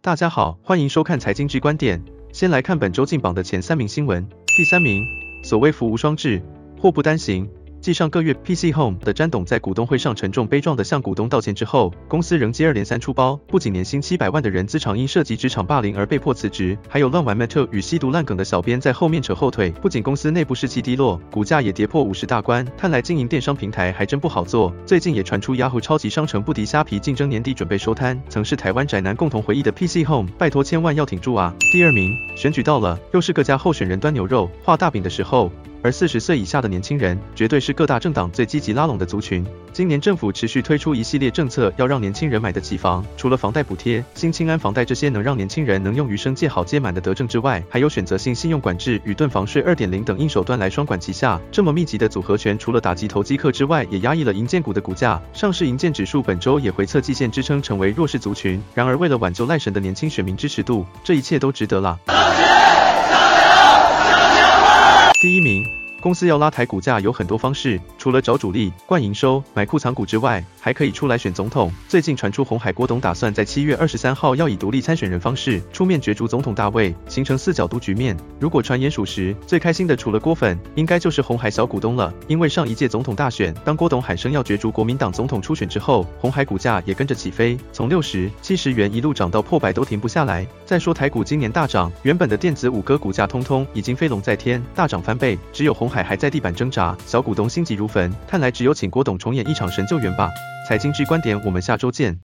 大家好，欢迎收看财经局观点。先来看本周进榜的前三名新闻。第三名，所谓福无双至，祸不单行。继上个月 PC Home 的詹董在股东会上沉重悲壮地向股东道歉之后，公司仍接二连三出包，不仅年薪七百万的人资长因涉及职场霸凌而被迫辞职，还有乱玩 Meta 与吸毒烂梗的小编在后面扯后腿。不仅公司内部士气低落，股价也跌破五十大关，看来经营电商平台还真不好做。最近也传出 Yahoo 超级商城不敌虾皮竞争，年底准备收摊。曾是台湾宅男共同回忆的 PC Home，拜托千万要挺住啊！第二名，选举到了，又是各家候选人端牛肉、画大饼的时候。而四十岁以下的年轻人，绝对是各大政党最积极拉拢的族群。今年政府持续推出一系列政策，要让年轻人买得起房。除了房贷补贴、新青安房贷这些能让年轻人能用余生借好借满的德政之外，还有选择性信用管制与囤房税二点零等硬手段来双管齐下。这么密集的组合拳，除了打击投机客之外，也压抑了银建股的股价。上市银建指数本周也回测季线支撑，成为弱势族群。然而，为了挽救赖神的年轻选民支持度，这一切都值得了。第一名。公司要拉抬股价有很多方式，除了找主力、灌营收、买库藏股之外，还可以出来选总统。最近传出红海郭董打算在七月二十三号要以独立参选人方式出面角逐总统大位，形成四角都局面。如果传言属实，最开心的除了郭粉，应该就是红海小股东了。因为上一届总统大选，当郭董喊声要角逐国民党总统初选之后，红海股价也跟着起飞，从六十、七十元一路涨到破百都停不下来。再说台股今年大涨，原本的电子五哥股价通通已经飞龙在天，大涨翻倍，只有红海还在地板挣扎，小股东心急如焚，看来只有请郭董重演一场神救援吧。财经之观点，我们下周见。